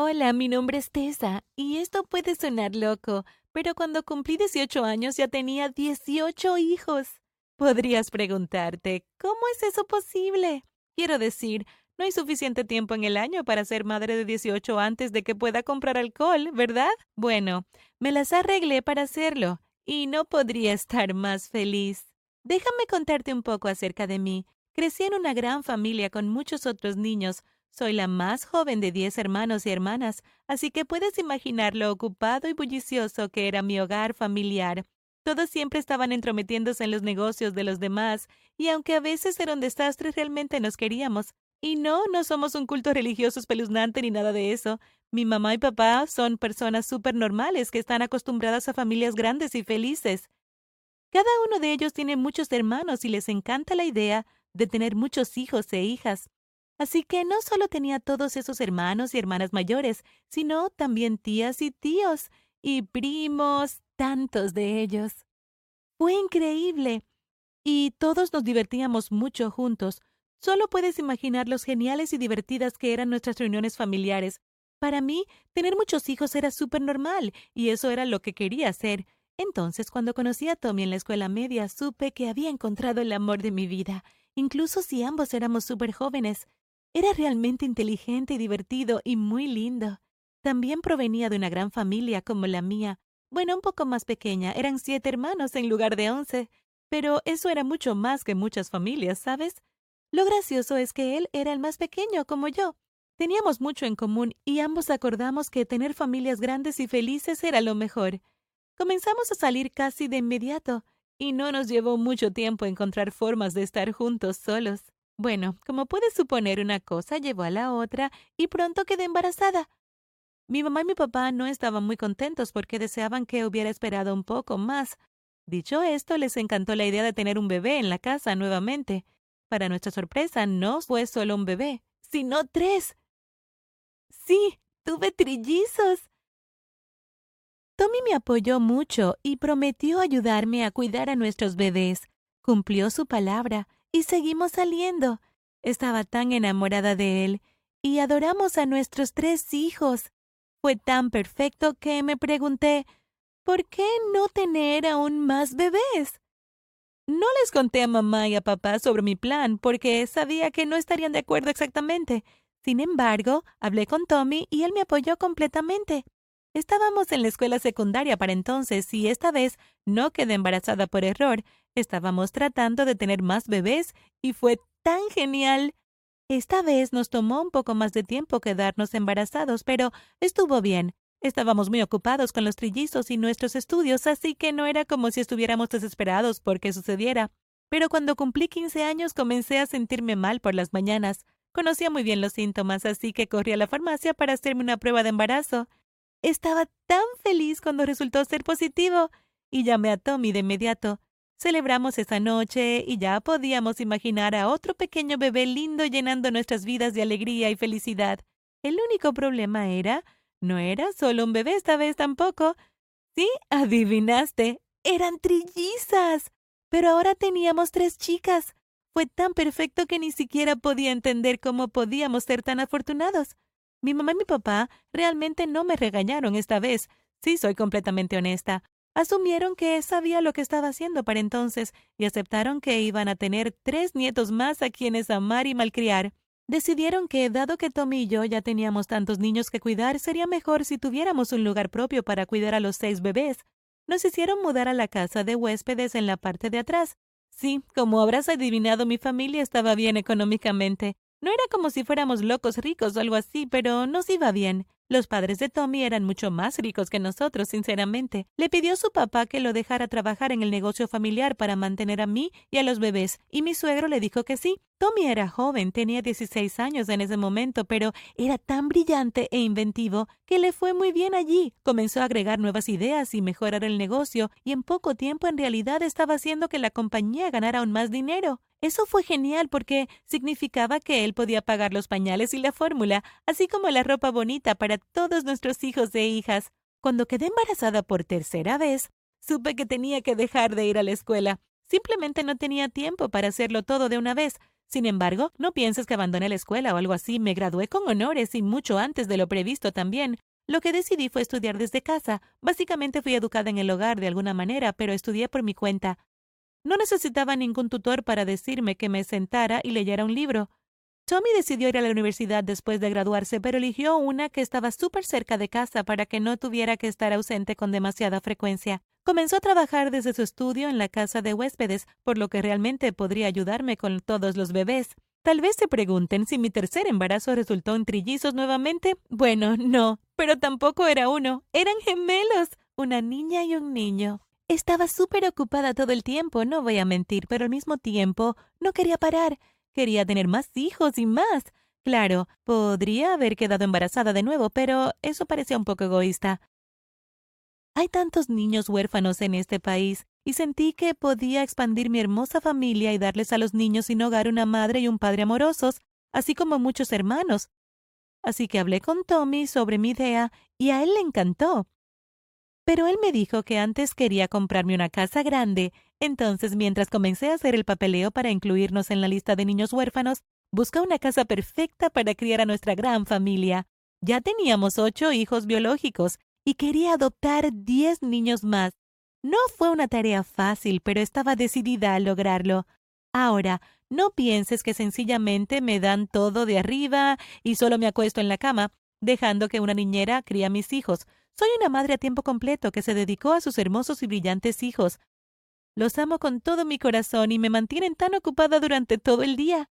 Hola, mi nombre es Tessa, y esto puede sonar loco, pero cuando cumplí 18 años ya tenía 18 hijos. Podrías preguntarte, ¿cómo es eso posible? Quiero decir, no hay suficiente tiempo en el año para ser madre de 18 antes de que pueda comprar alcohol, ¿verdad? Bueno, me las arreglé para hacerlo, y no podría estar más feliz. Déjame contarte un poco acerca de mí. Crecí en una gran familia con muchos otros niños, soy la más joven de diez hermanos y hermanas, así que puedes imaginar lo ocupado y bullicioso que era mi hogar familiar. Todos siempre estaban entrometiéndose en los negocios de los demás, y aunque a veces era un desastre, realmente nos queríamos. Y no, no somos un culto religioso espeluznante ni nada de eso. Mi mamá y papá son personas súper normales que están acostumbradas a familias grandes y felices. Cada uno de ellos tiene muchos hermanos y les encanta la idea de tener muchos hijos e hijas. Así que no solo tenía todos esos hermanos y hermanas mayores, sino también tías y tíos, y primos, tantos de ellos. Fue increíble. Y todos nos divertíamos mucho juntos. Solo puedes imaginar los geniales y divertidas que eran nuestras reuniones familiares. Para mí, tener muchos hijos era súper normal, y eso era lo que quería hacer. Entonces, cuando conocí a Tommy en la escuela media, supe que había encontrado el amor de mi vida, incluso si ambos éramos súper jóvenes. Era realmente inteligente y divertido y muy lindo. También provenía de una gran familia como la mía. Bueno, un poco más pequeña, eran siete hermanos en lugar de once. Pero eso era mucho más que muchas familias, ¿sabes? Lo gracioso es que él era el más pequeño como yo. Teníamos mucho en común y ambos acordamos que tener familias grandes y felices era lo mejor. Comenzamos a salir casi de inmediato, y no nos llevó mucho tiempo encontrar formas de estar juntos solos. Bueno, como puedes suponer, una cosa llevó a la otra y pronto quedé embarazada. Mi mamá y mi papá no estaban muy contentos porque deseaban que hubiera esperado un poco más. Dicho esto, les encantó la idea de tener un bebé en la casa nuevamente. Para nuestra sorpresa, no fue solo un bebé, sino tres. Sí, tuve trillizos. Tommy me apoyó mucho y prometió ayudarme a cuidar a nuestros bebés. Cumplió su palabra y seguimos saliendo. Estaba tan enamorada de él y adoramos a nuestros tres hijos. Fue tan perfecto que me pregunté, ¿por qué no tener aún más bebés? No les conté a mamá y a papá sobre mi plan porque sabía que no estarían de acuerdo exactamente. Sin embargo, hablé con Tommy y él me apoyó completamente. Estábamos en la escuela secundaria para entonces y esta vez no quedé embarazada por error, Estábamos tratando de tener más bebés y fue tan genial. Esta vez nos tomó un poco más de tiempo quedarnos embarazados, pero estuvo bien. Estábamos muy ocupados con los trillizos y nuestros estudios, así que no era como si estuviéramos desesperados por que sucediera. Pero cuando cumplí 15 años comencé a sentirme mal por las mañanas. Conocía muy bien los síntomas, así que corrí a la farmacia para hacerme una prueba de embarazo. Estaba tan feliz cuando resultó ser positivo y llamé a Tommy de inmediato. Celebramos esa noche y ya podíamos imaginar a otro pequeño bebé lindo llenando nuestras vidas de alegría y felicidad. El único problema era, no era solo un bebé esta vez tampoco. Sí, adivinaste, eran trillizas. Pero ahora teníamos tres chicas. Fue tan perfecto que ni siquiera podía entender cómo podíamos ser tan afortunados. Mi mamá y mi papá realmente no me regañaron esta vez. Sí, soy completamente honesta. Asumieron que sabía lo que estaba haciendo para entonces y aceptaron que iban a tener tres nietos más a quienes amar y malcriar. Decidieron que, dado que Tommy y yo ya teníamos tantos niños que cuidar, sería mejor si tuviéramos un lugar propio para cuidar a los seis bebés. Nos hicieron mudar a la casa de huéspedes en la parte de atrás. Sí, como habrás adivinado, mi familia estaba bien económicamente. No era como si fuéramos locos ricos o algo así, pero nos iba bien. Los padres de Tommy eran mucho más ricos que nosotros, sinceramente. Le pidió a su papá que lo dejara trabajar en el negocio familiar para mantener a mí y a los bebés, y mi suegro le dijo que sí. Tommy era joven, tenía 16 años en ese momento, pero era tan brillante e inventivo que le fue muy bien allí. Comenzó a agregar nuevas ideas y mejorar el negocio, y en poco tiempo en realidad estaba haciendo que la compañía ganara aún más dinero. Eso fue genial porque significaba que él podía pagar los pañales y la fórmula, así como la ropa bonita para todos nuestros hijos e hijas. Cuando quedé embarazada por tercera vez, supe que tenía que dejar de ir a la escuela. Simplemente no tenía tiempo para hacerlo todo de una vez. Sin embargo, no pienses que abandoné la escuela o algo así. Me gradué con honores y mucho antes de lo previsto también. Lo que decidí fue estudiar desde casa. Básicamente fui educada en el hogar de alguna manera, pero estudié por mi cuenta. No necesitaba ningún tutor para decirme que me sentara y leyera un libro. Tommy decidió ir a la universidad después de graduarse, pero eligió una que estaba súper cerca de casa para que no tuviera que estar ausente con demasiada frecuencia. Comenzó a trabajar desde su estudio en la casa de huéspedes, por lo que realmente podría ayudarme con todos los bebés. Tal vez se pregunten si mi tercer embarazo resultó en trillizos nuevamente. Bueno, no, pero tampoco era uno, eran gemelos, una niña y un niño. Estaba súper ocupada todo el tiempo, no voy a mentir, pero al mismo tiempo no quería parar. Quería tener más hijos y más. Claro, podría haber quedado embarazada de nuevo, pero eso parecía un poco egoísta. Hay tantos niños huérfanos en este país, y sentí que podía expandir mi hermosa familia y darles a los niños sin hogar una madre y un padre amorosos, así como muchos hermanos. Así que hablé con Tommy sobre mi idea y a él le encantó. Pero él me dijo que antes quería comprarme una casa grande, entonces mientras comencé a hacer el papeleo para incluirnos en la lista de niños huérfanos, busqué una casa perfecta para criar a nuestra gran familia. Ya teníamos ocho hijos biológicos y quería adoptar diez niños más. No fue una tarea fácil, pero estaba decidida a lograrlo. Ahora, no pienses que sencillamente me dan todo de arriba y solo me acuesto en la cama, dejando que una niñera cría a mis hijos. Soy una madre a tiempo completo que se dedicó a sus hermosos y brillantes hijos. Los amo con todo mi corazón y me mantienen tan ocupada durante todo el día.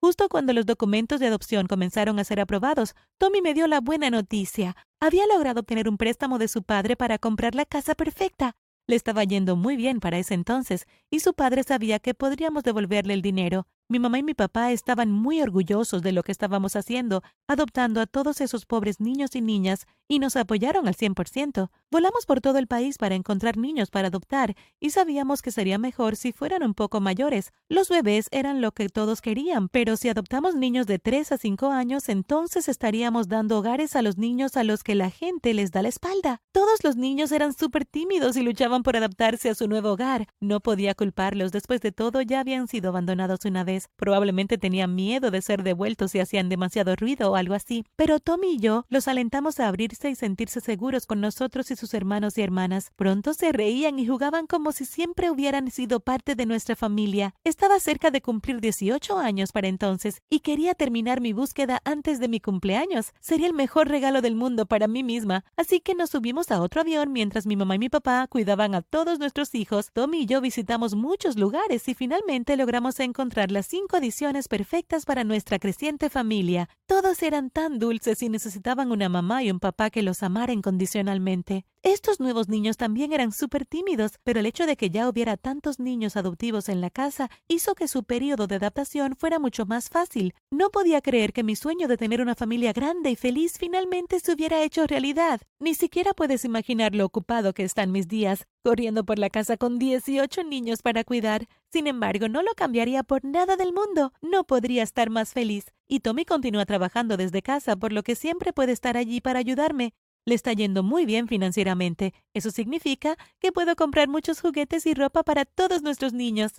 Justo cuando los documentos de adopción comenzaron a ser aprobados, Tommy me dio la buena noticia. Había logrado obtener un préstamo de su padre para comprar la casa perfecta. Le estaba yendo muy bien para ese entonces, y su padre sabía que podríamos devolverle el dinero. Mi mamá y mi papá estaban muy orgullosos de lo que estábamos haciendo, adoptando a todos esos pobres niños y niñas, y nos apoyaron al 100%. Volamos por todo el país para encontrar niños para adoptar, y sabíamos que sería mejor si fueran un poco mayores. Los bebés eran lo que todos querían, pero si adoptamos niños de 3 a 5 años, entonces estaríamos dando hogares a los niños a los que la gente les da la espalda. Todos los niños eran súper tímidos y luchaban por adaptarse a su nuevo hogar. No podía culparlos, después de todo ya habían sido abandonados una vez. Probablemente tenían miedo de ser devueltos si hacían demasiado ruido o algo así. Pero Tommy y yo los alentamos a abrirse y sentirse seguros con nosotros y sus hermanos y hermanas. Pronto se reían y jugaban como si siempre hubieran sido parte de nuestra familia. Estaba cerca de cumplir 18 años para entonces y quería terminar mi búsqueda antes de mi cumpleaños. Sería el mejor regalo del mundo para mí misma. Así que nos subimos a otro avión mientras mi mamá y mi papá cuidaban a todos nuestros hijos. Tommy y yo visitamos muchos lugares y finalmente logramos encontrar las cinco adiciones perfectas para nuestra creciente familia. Todos eran tan dulces y necesitaban una mamá y un papá que los amara incondicionalmente. Estos nuevos niños también eran súper tímidos, pero el hecho de que ya hubiera tantos niños adoptivos en la casa hizo que su periodo de adaptación fuera mucho más fácil. No podía creer que mi sueño de tener una familia grande y feliz finalmente se hubiera hecho realidad. Ni siquiera puedes imaginar lo ocupado que están mis días, corriendo por la casa con 18 niños para cuidar. Sin embargo, no lo cambiaría por nada del mundo. No podría estar más feliz. Y Tommy continúa trabajando desde casa, por lo que siempre puede estar allí para ayudarme. Le está yendo muy bien financieramente. Eso significa que puedo comprar muchos juguetes y ropa para todos nuestros niños.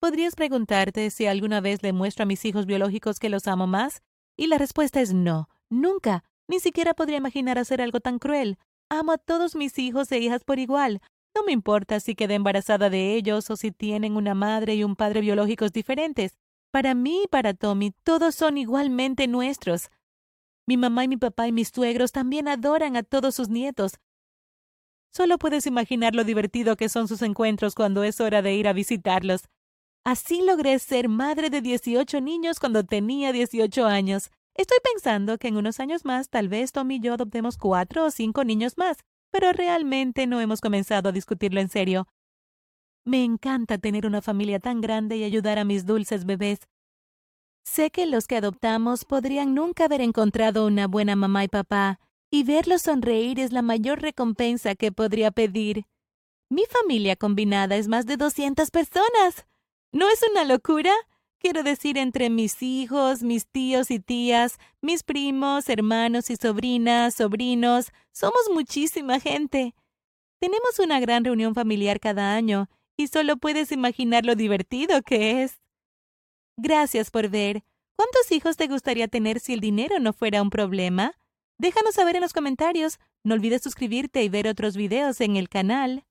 ¿Podrías preguntarte si alguna vez le muestro a mis hijos biológicos que los amo más? Y la respuesta es no, nunca. Ni siquiera podría imaginar hacer algo tan cruel. Amo a todos mis hijos e hijas por igual. No me importa si quedé embarazada de ellos o si tienen una madre y un padre biológicos diferentes. Para mí y para Tommy, todos son igualmente nuestros. Mi mamá y mi papá y mis suegros también adoran a todos sus nietos. Solo puedes imaginar lo divertido que son sus encuentros cuando es hora de ir a visitarlos. Así logré ser madre de 18 niños cuando tenía 18 años. Estoy pensando que en unos años más tal vez Tom y yo adoptemos cuatro o cinco niños más, pero realmente no hemos comenzado a discutirlo en serio. Me encanta tener una familia tan grande y ayudar a mis dulces bebés. Sé que los que adoptamos podrían nunca haber encontrado una buena mamá y papá, y verlos sonreír es la mayor recompensa que podría pedir. Mi familia combinada es más de 200 personas. ¿No es una locura? Quiero decir, entre mis hijos, mis tíos y tías, mis primos, hermanos y sobrinas, sobrinos, somos muchísima gente. Tenemos una gran reunión familiar cada año, y solo puedes imaginar lo divertido que es. Gracias por ver. ¿Cuántos hijos te gustaría tener si el dinero no fuera un problema? Déjanos saber en los comentarios. No olvides suscribirte y ver otros videos en el canal.